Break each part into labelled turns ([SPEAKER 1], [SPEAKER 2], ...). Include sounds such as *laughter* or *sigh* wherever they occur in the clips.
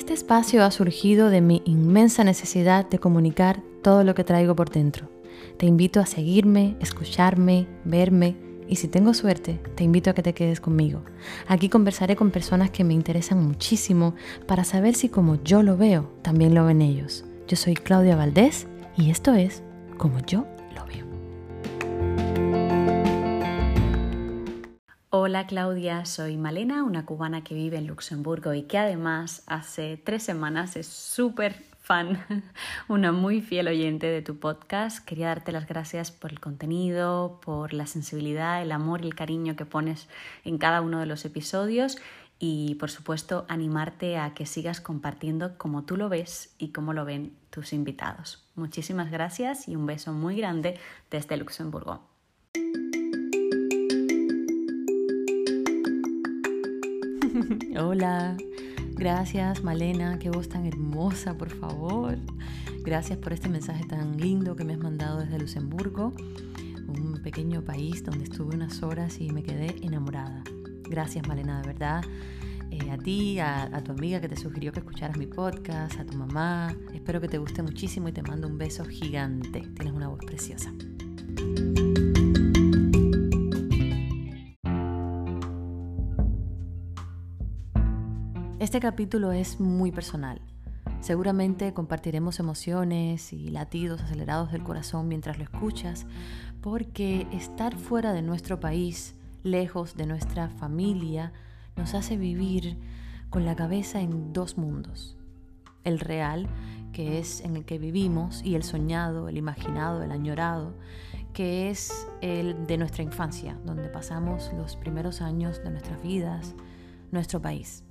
[SPEAKER 1] Este espacio ha surgido de mi inmensa necesidad de comunicar todo lo que traigo por dentro. Te invito a seguirme, escucharme, verme y si tengo suerte, te invito a que te quedes conmigo. Aquí conversaré con personas que me interesan muchísimo para saber si como yo lo veo, también lo ven ellos. Yo soy Claudia Valdés y esto es Como yo
[SPEAKER 2] Hola Claudia, soy Malena, una cubana que vive en Luxemburgo y que además hace tres semanas es súper fan, *laughs* una muy fiel oyente de tu podcast. Quería darte las gracias por el contenido, por la sensibilidad, el amor y el cariño que pones en cada uno de los episodios y por supuesto animarte a que sigas compartiendo como tú lo ves y cómo lo ven tus invitados. Muchísimas gracias y un beso muy grande desde Luxemburgo. *laughs*
[SPEAKER 1] Hola, gracias Malena, qué voz tan hermosa, por favor. Gracias por este mensaje tan lindo que me has mandado desde Luxemburgo, un pequeño país donde estuve unas horas y me quedé enamorada. Gracias Malena, de verdad. Eh, a ti, a, a tu amiga que te sugirió que escucharas mi podcast, a tu mamá. Espero que te guste muchísimo y te mando un beso gigante. Tienes una voz preciosa. Este capítulo es muy personal. Seguramente compartiremos emociones y latidos acelerados del corazón mientras lo escuchas, porque estar fuera de nuestro país, lejos de nuestra familia, nos hace vivir con la cabeza en dos mundos. El real, que es en el que vivimos, y el soñado, el imaginado, el añorado, que es el de nuestra infancia, donde pasamos los primeros años de nuestras vidas, nuestro país.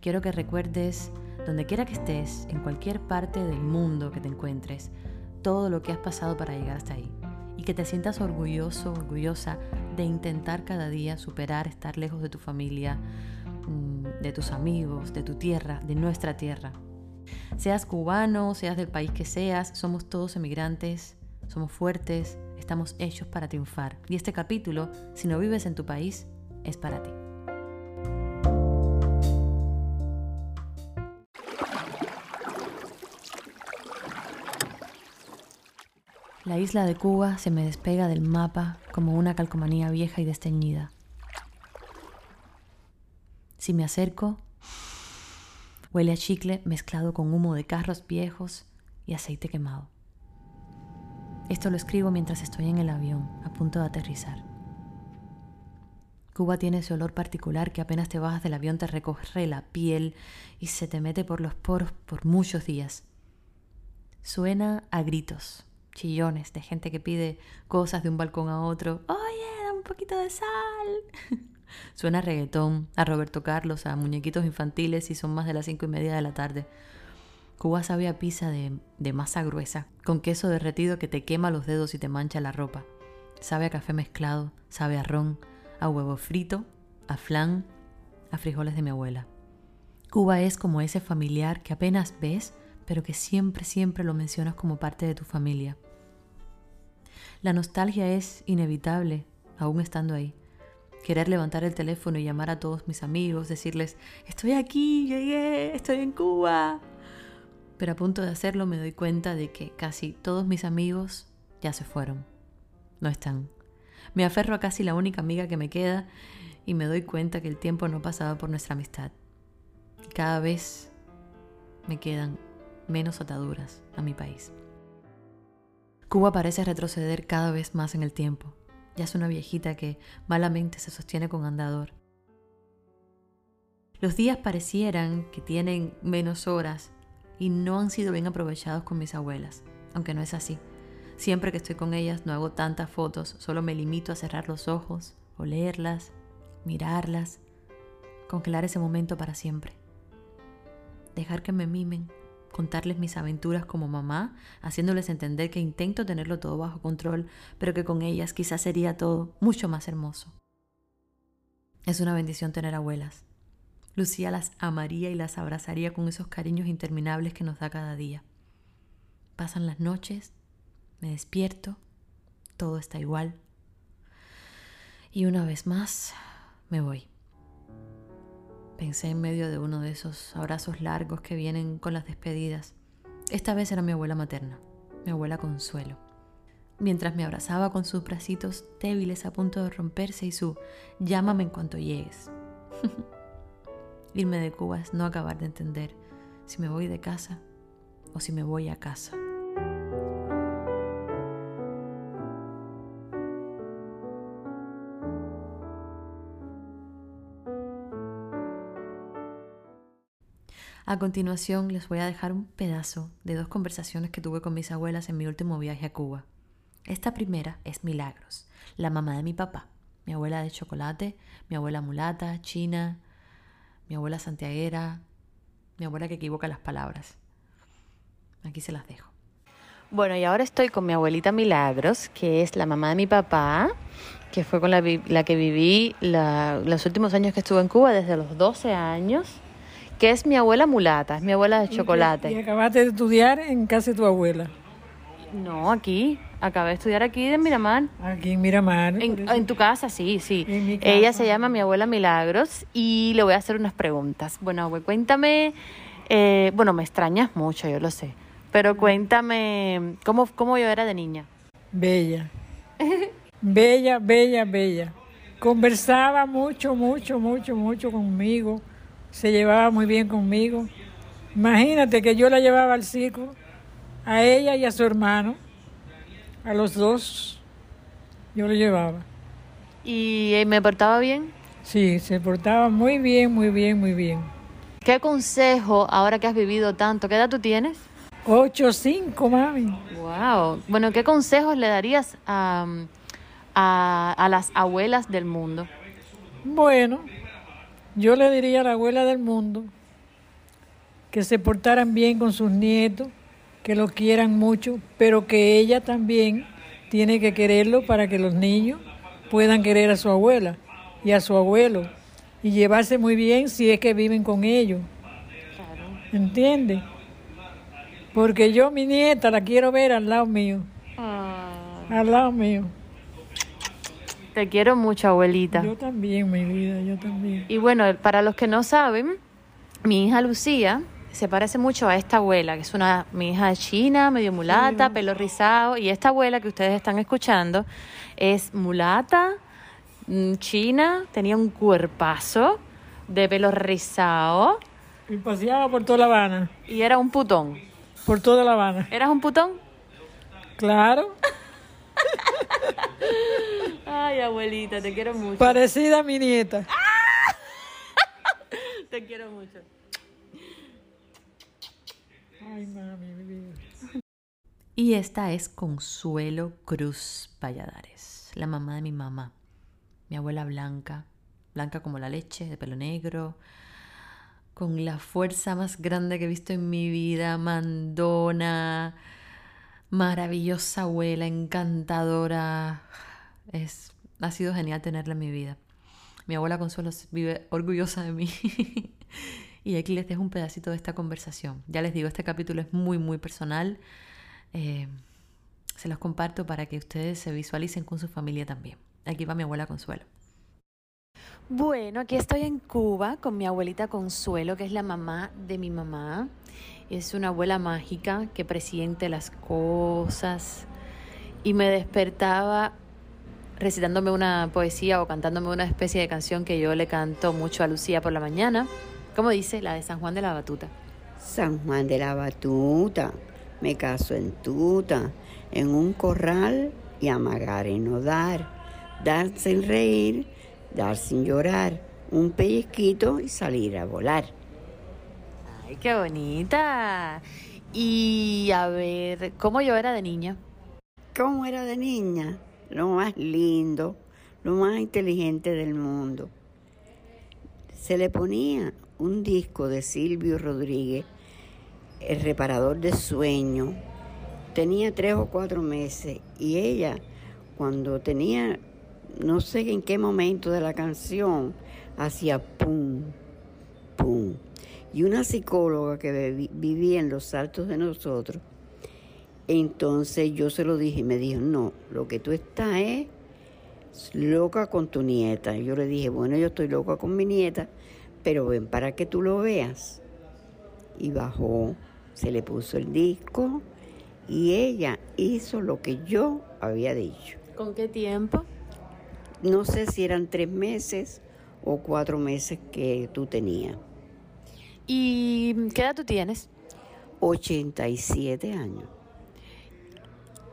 [SPEAKER 1] Quiero que recuerdes, donde quiera que estés, en cualquier parte del mundo que te encuentres, todo lo que has pasado para llegar hasta ahí. Y que te sientas orgulloso, orgullosa de intentar cada día superar, estar lejos de tu familia, mm, de tus amigos, de tu tierra, de nuestra tierra. Seas cubano, seas del país que seas, somos todos emigrantes, somos fuertes, estamos hechos para triunfar. Y este capítulo, si no vives en tu país, es para ti. La isla de Cuba se me despega del mapa como una calcomanía vieja y desteñida. Si me acerco, huele a chicle mezclado con humo de carros viejos y aceite quemado. Esto lo escribo mientras estoy en el avión, a punto de aterrizar. Cuba tiene ese olor particular que apenas te bajas del avión te recorre la piel y se te mete por los poros por muchos días. Suena a gritos, chillones de gente que pide cosas de un balcón a otro. Oye, da un poquito de sal. *laughs* Suena a reggaetón, a Roberto Carlos, a muñequitos infantiles y son más de las cinco y media de la tarde. Cuba sabe a pizza de, de masa gruesa, con queso derretido que te quema los dedos y te mancha la ropa. Sabe a café mezclado, sabe a ron, a huevo frito, a flan, a frijoles de mi abuela. Cuba es como ese familiar que apenas ves, pero que siempre, siempre lo mencionas como parte de tu familia. La nostalgia es inevitable, aún estando ahí. Querer levantar el teléfono y llamar a todos mis amigos, decirles, estoy aquí, llegué, estoy en Cuba. Pero a punto de hacerlo me doy cuenta de que casi todos mis amigos ya se fueron. No están. Me aferro a casi la única amiga que me queda y me doy cuenta que el tiempo no pasaba por nuestra amistad. Cada vez me quedan menos ataduras a mi país. Cuba parece retroceder cada vez más en el tiempo. Ya es una viejita que malamente se sostiene con andador. Los días parecieran que tienen menos horas y no han sido bien aprovechados con mis abuelas, aunque no es así. Siempre que estoy con ellas no hago tantas fotos, solo me limito a cerrar los ojos, olerlas, mirarlas, congelar ese momento para siempre. Dejar que me mimen contarles mis aventuras como mamá, haciéndoles entender que intento tenerlo todo bajo control, pero que con ellas quizás sería todo mucho más hermoso. Es una bendición tener abuelas. Lucía las amaría y las abrazaría con esos cariños interminables que nos da cada día. Pasan las noches, me despierto, todo está igual. Y una vez más, me voy. Pensé en medio de uno de esos abrazos largos que vienen con las despedidas. Esta vez era mi abuela materna, mi abuela Consuelo. Mientras me abrazaba con sus bracitos débiles a punto de romperse y su llámame en cuanto llegues. *laughs* Irme de Cuba es no acabar de entender si me voy de casa o si me voy a casa. A continuación les voy a dejar un pedazo de dos conversaciones que tuve con mis abuelas en mi último viaje a Cuba. Esta primera es Milagros, la mamá de mi papá, mi abuela de chocolate, mi abuela mulata, china, mi abuela santiaguera, mi abuela que equivoca las palabras. Aquí se las dejo.
[SPEAKER 2] Bueno, y ahora estoy con mi abuelita Milagros, que es la mamá de mi papá, que fue con la, que viví los últimos años que estuve en Cuba, desde los 12 años que es mi abuela mulata, es mi abuela de chocolate.
[SPEAKER 3] ¿Y, acabaste de estudiar en casa de tu abuela?
[SPEAKER 2] No, aquí. Acabé de estudiar aquí en Miramar.
[SPEAKER 3] Aquí en Miramar.
[SPEAKER 2] En, tu casa, sí, sí. Ella se llama mi abuela Milagros y le voy a hacer unas preguntas. Bueno, abue, cuéntame. Eh, bueno, me extrañas mucho, yo lo sé. Pero cuéntame, ¿cómo, cómo yo era de niña?
[SPEAKER 3] Bella. *laughs* bella, bella, bella. Conversaba mucho, mucho, mucho, mucho conmigo se llevaba muy bien conmigo. Imagínate que yo la llevaba al circo, a ella y a su hermano, a los dos, yo lo llevaba.
[SPEAKER 2] ¿Y eh, me portaba bien?
[SPEAKER 3] Sí, se portaba muy bien, muy bien, muy bien.
[SPEAKER 2] ¿Qué consejo, ahora que has vivido tanto, qué edad tú tienes?
[SPEAKER 3] Ocho, cinco, mami.
[SPEAKER 2] Wow. Bueno, ¿qué consejos le darías a, a, a las abuelas del mundo?
[SPEAKER 3] Bueno, yo le diría a la abuela del mundo que se portaran bien con sus nietos, que lo quieran mucho, pero que ella también tiene que quererlo para que los niños puedan querer a su abuela y a su abuelo y llevarse muy bien si es que viven con ellos. ¿Entiendes? Porque yo mi nieta la quiero ver al lado mío. Ah. Al lado mío.
[SPEAKER 2] Te quiero mucho, abuelita.
[SPEAKER 3] Yo también, mi vida, yo también.
[SPEAKER 2] Y bueno, para los que no saben, mi hija Lucía se parece mucho a esta abuela, que es una mi hija china, medio mulata, pelo rizado, y esta abuela que ustedes están escuchando es mulata, mm, china, tenía un cuerpazo de pelo rizado.
[SPEAKER 3] Y paseaba por toda La Habana.
[SPEAKER 2] Y era un putón.
[SPEAKER 3] Por toda La Habana.
[SPEAKER 2] ¿Eras un putón?
[SPEAKER 3] Claro.
[SPEAKER 2] Ay, abuelita, te quiero mucho.
[SPEAKER 3] Parecida a mi nieta.
[SPEAKER 2] te quiero mucho.
[SPEAKER 3] Ay, mami, mi vida.
[SPEAKER 1] Y esta es Consuelo Cruz Valladares, la mamá de mi mamá, mi abuela blanca, blanca como la leche, de pelo negro, con la fuerza más grande que he visto en mi vida, mandona, maravillosa abuela, encantadora, es, ha sido genial tenerla en mi vida. Mi abuela Consuelo vive orgullosa de mí. *laughs* y aquí les dejo un pedacito de esta conversación. Ya les digo, este capítulo es muy, muy personal. Eh, se los comparto para que ustedes se visualicen con su familia también. Aquí va mi abuela Consuelo.
[SPEAKER 2] Bueno, aquí estoy en Cuba con mi abuelita Consuelo, que es la mamá de mi mamá. Es una abuela mágica que presiente las cosas y me despertaba recitándome una poesía o cantándome una especie de canción que yo le canto mucho a Lucía por la mañana. ¿Cómo dice? La de San Juan de la Batuta.
[SPEAKER 4] San Juan de la Batuta, me caso en tuta, en un corral y amagar y no dar, dar sin reír, dar sin llorar, un pellizquito y salir a volar.
[SPEAKER 2] ¡Ay, qué bonita! Y a ver, ¿cómo yo era de niña?
[SPEAKER 4] ¿Cómo era de niña? lo más lindo, lo más inteligente del mundo. Se le ponía un disco de Silvio Rodríguez, el reparador de sueños. Tenía tres o cuatro meses y ella, cuando tenía, no sé en qué momento de la canción, hacía pum, pum. Y una psicóloga que vivía en los altos de nosotros, entonces yo se lo dije y me dijo, no, lo que tú estás es loca con tu nieta. Yo le dije, bueno, yo estoy loca con mi nieta, pero ven para que tú lo veas. Y bajó, se le puso el disco y ella hizo lo que yo había dicho.
[SPEAKER 1] ¿Con qué tiempo?
[SPEAKER 4] No sé si eran tres meses o cuatro meses que tú tenías.
[SPEAKER 1] ¿Y qué edad tú tienes?
[SPEAKER 4] 87 años.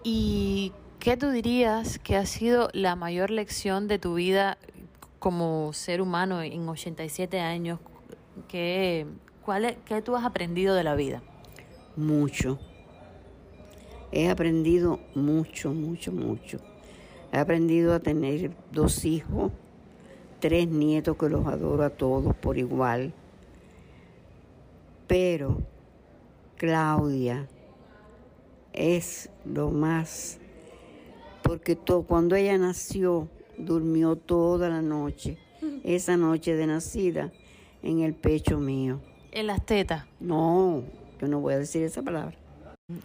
[SPEAKER 1] ¿Y qué tú dirías que ha sido la mayor lección de tu vida como ser humano en 87 años? ¿Qué, cuál es- qué tú has aprendido de la vida?
[SPEAKER 4] Mucho. He aprendido mucho, mucho, mucho. He aprendido a tener dos hijos, tres nietos que los adoro a todos por igual. Pero Claudia es lo más, porque to- cuando ella nació, durmió toda la noche, *laughs* esa noche de nacida, en el pecho mío.
[SPEAKER 1] En las tetas.
[SPEAKER 4] No, yo no voy a decir esa palabra.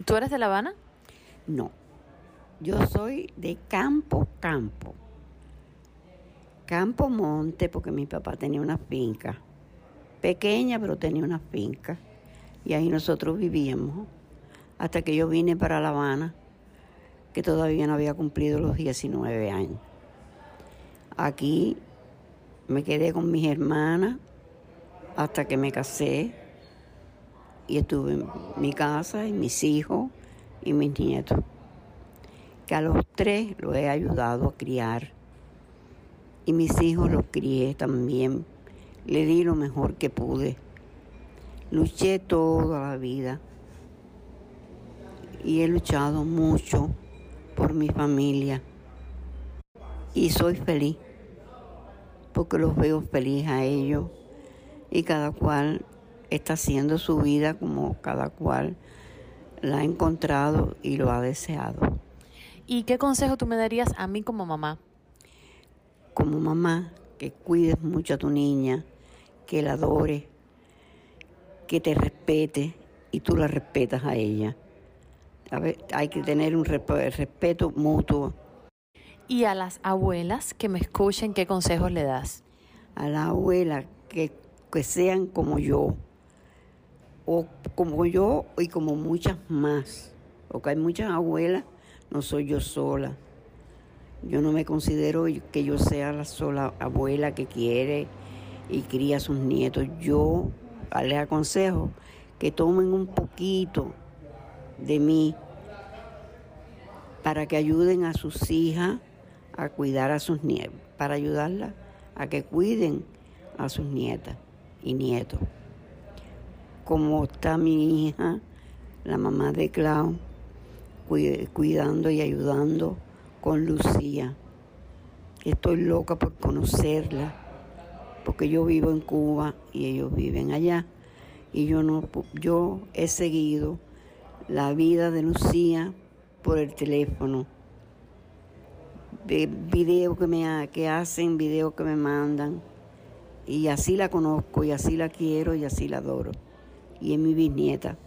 [SPEAKER 1] ¿Tú eres de La Habana?
[SPEAKER 4] No, yo soy de campo, campo. Campo monte, porque mi papá tenía una finca. Pequeña, pero tenía una finca. Y ahí nosotros vivíamos. Hasta que yo vine para La Habana, que todavía no había cumplido los 19 años. Aquí me quedé con mis hermanas hasta que me casé y estuve en mi casa y mis hijos y mis nietos, que a los tres los he ayudado a criar y mis hijos los crié también, le di lo mejor que pude, luché toda la vida y he luchado mucho por mi familia y soy feliz porque los veo feliz a ellos y cada cual está haciendo su vida como cada cual la ha encontrado y lo ha deseado.
[SPEAKER 1] ¿Y qué consejo tú me darías a mí como mamá?
[SPEAKER 4] Como mamá, que cuides mucho a tu niña, que la adores, que te respete y tú la respetas a ella. A ver, hay que tener un resp- respeto mutuo
[SPEAKER 1] Y a las abuelas que me escuchen, ¿qué consejos le das?
[SPEAKER 4] a la abuela que, que sean como yo, o como yo y como muchas más, porque hay muchas abuelas, no soy yo sola. Yo no me considero que yo sea la sola abuela que quiere y cría a sus nietos. Yo les aconsejo que tomen un poquito de mí para que ayuden a sus hijas a cuidar a sus nietos, para ayudarlas a que cuiden a sus nietas y nietos. Como está mi hija, la mamá de Clau, cuid- cuidando y ayudando con Lucía. Estoy loca por conocerla, porque yo vivo en Cuba y ellos viven allá. Y yo no yo he seguido la vida de Lucía por el teléfono de videos que me que hacen, videos que me mandan. Y así la conozco, y así la quiero, y así la adoro. Y es mi bisnieta.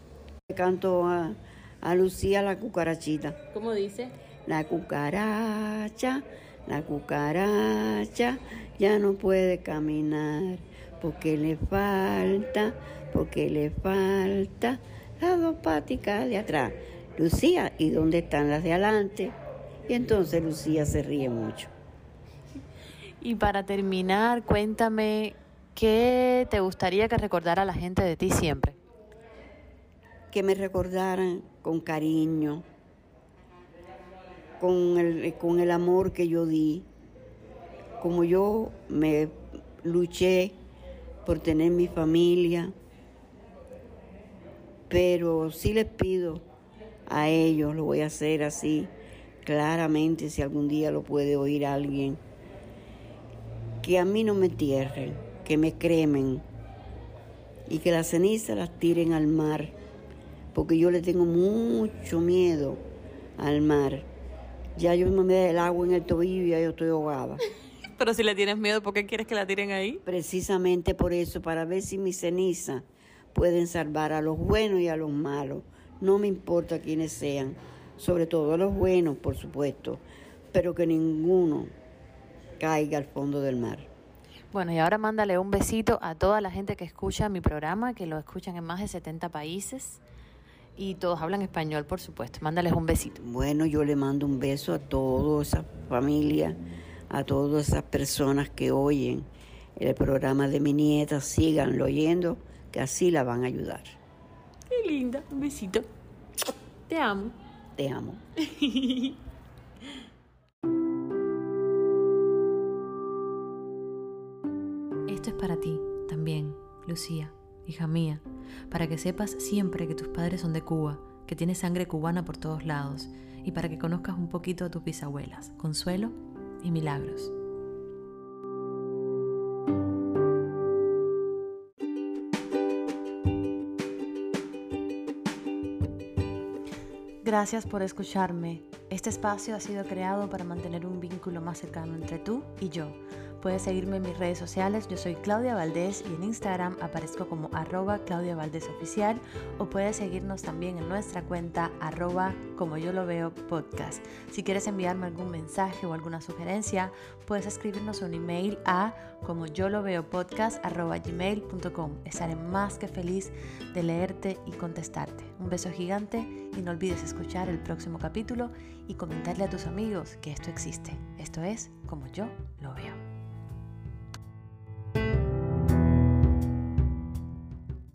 [SPEAKER 4] Le canto a, a Lucía la cucarachita.
[SPEAKER 1] ¿Cómo dice?
[SPEAKER 4] La cucaracha, la cucaracha ya no puede caminar porque le falta, porque le falta las dos paticas de atrás. Lucía, ¿y dónde están las de adelante? Y entonces Lucía se ríe mucho.
[SPEAKER 1] Y para terminar, cuéntame qué te gustaría que recordara la gente de ti siempre.
[SPEAKER 4] Que me recordaran con cariño, con el, con el amor que yo di, como yo me luché por tener mi familia, pero sí les pido a ellos, lo voy a hacer así claramente si algún día lo puede oír alguien, que a mí no me entierren, que me cremen y que las cenizas las tiren al mar, porque yo le tengo mucho miedo al mar. Ya yo me da el agua en el tobillo y ya yo estoy ahogada. *laughs*
[SPEAKER 1] Pero si le tienes miedo, ¿por qué quieres que la tiren ahí?
[SPEAKER 4] Precisamente por eso, para ver si mis cenizas pueden salvar a los buenos y a los malos. No me importa quiénes sean, sobre todo a los buenos, por supuesto, pero que ninguno caiga al fondo del mar.
[SPEAKER 1] Bueno, y ahora mándale un besito a toda la gente que escucha mi programa, que lo escuchan en más de 70 países y todos hablan español, por supuesto. Mándales un besito.
[SPEAKER 4] Bueno, yo le mando un beso a toda esa familia, a todas esas personas que oyen el programa de mi nieta, síganlo oyendo, que así la van a ayudar.
[SPEAKER 1] Qué linda, un besito. Te amo.
[SPEAKER 4] Te amo. *laughs*
[SPEAKER 1] Esto es para ti también, Lucía, hija mía, para que sepas siempre que tus padres son de Cuba, que tienes sangre cubana por todos lados, y para que conozcas un poquito a tus bisabuelas, Consuelo y Milagros. Gracias por escucharme. Este espacio ha sido creado para mantener un vínculo más cercano entre tú y yo Puedes seguirme en mis redes sociales, yo soy Claudia Valdés y en Instagram aparezco como arroba Claudia Valdés Oficial o puedes seguirnos también en nuestra cuenta arroba como yo lo veo podcast. Si quieres enviarme algún mensaje o alguna sugerencia, puedes escribirnos un email a como yo lo veo podcast. Estaré más que feliz de leerte y contestarte. Un beso gigante y no olvides escuchar el próximo capítulo y comentarle a tus amigos que esto existe. Esto es como yo lo veo.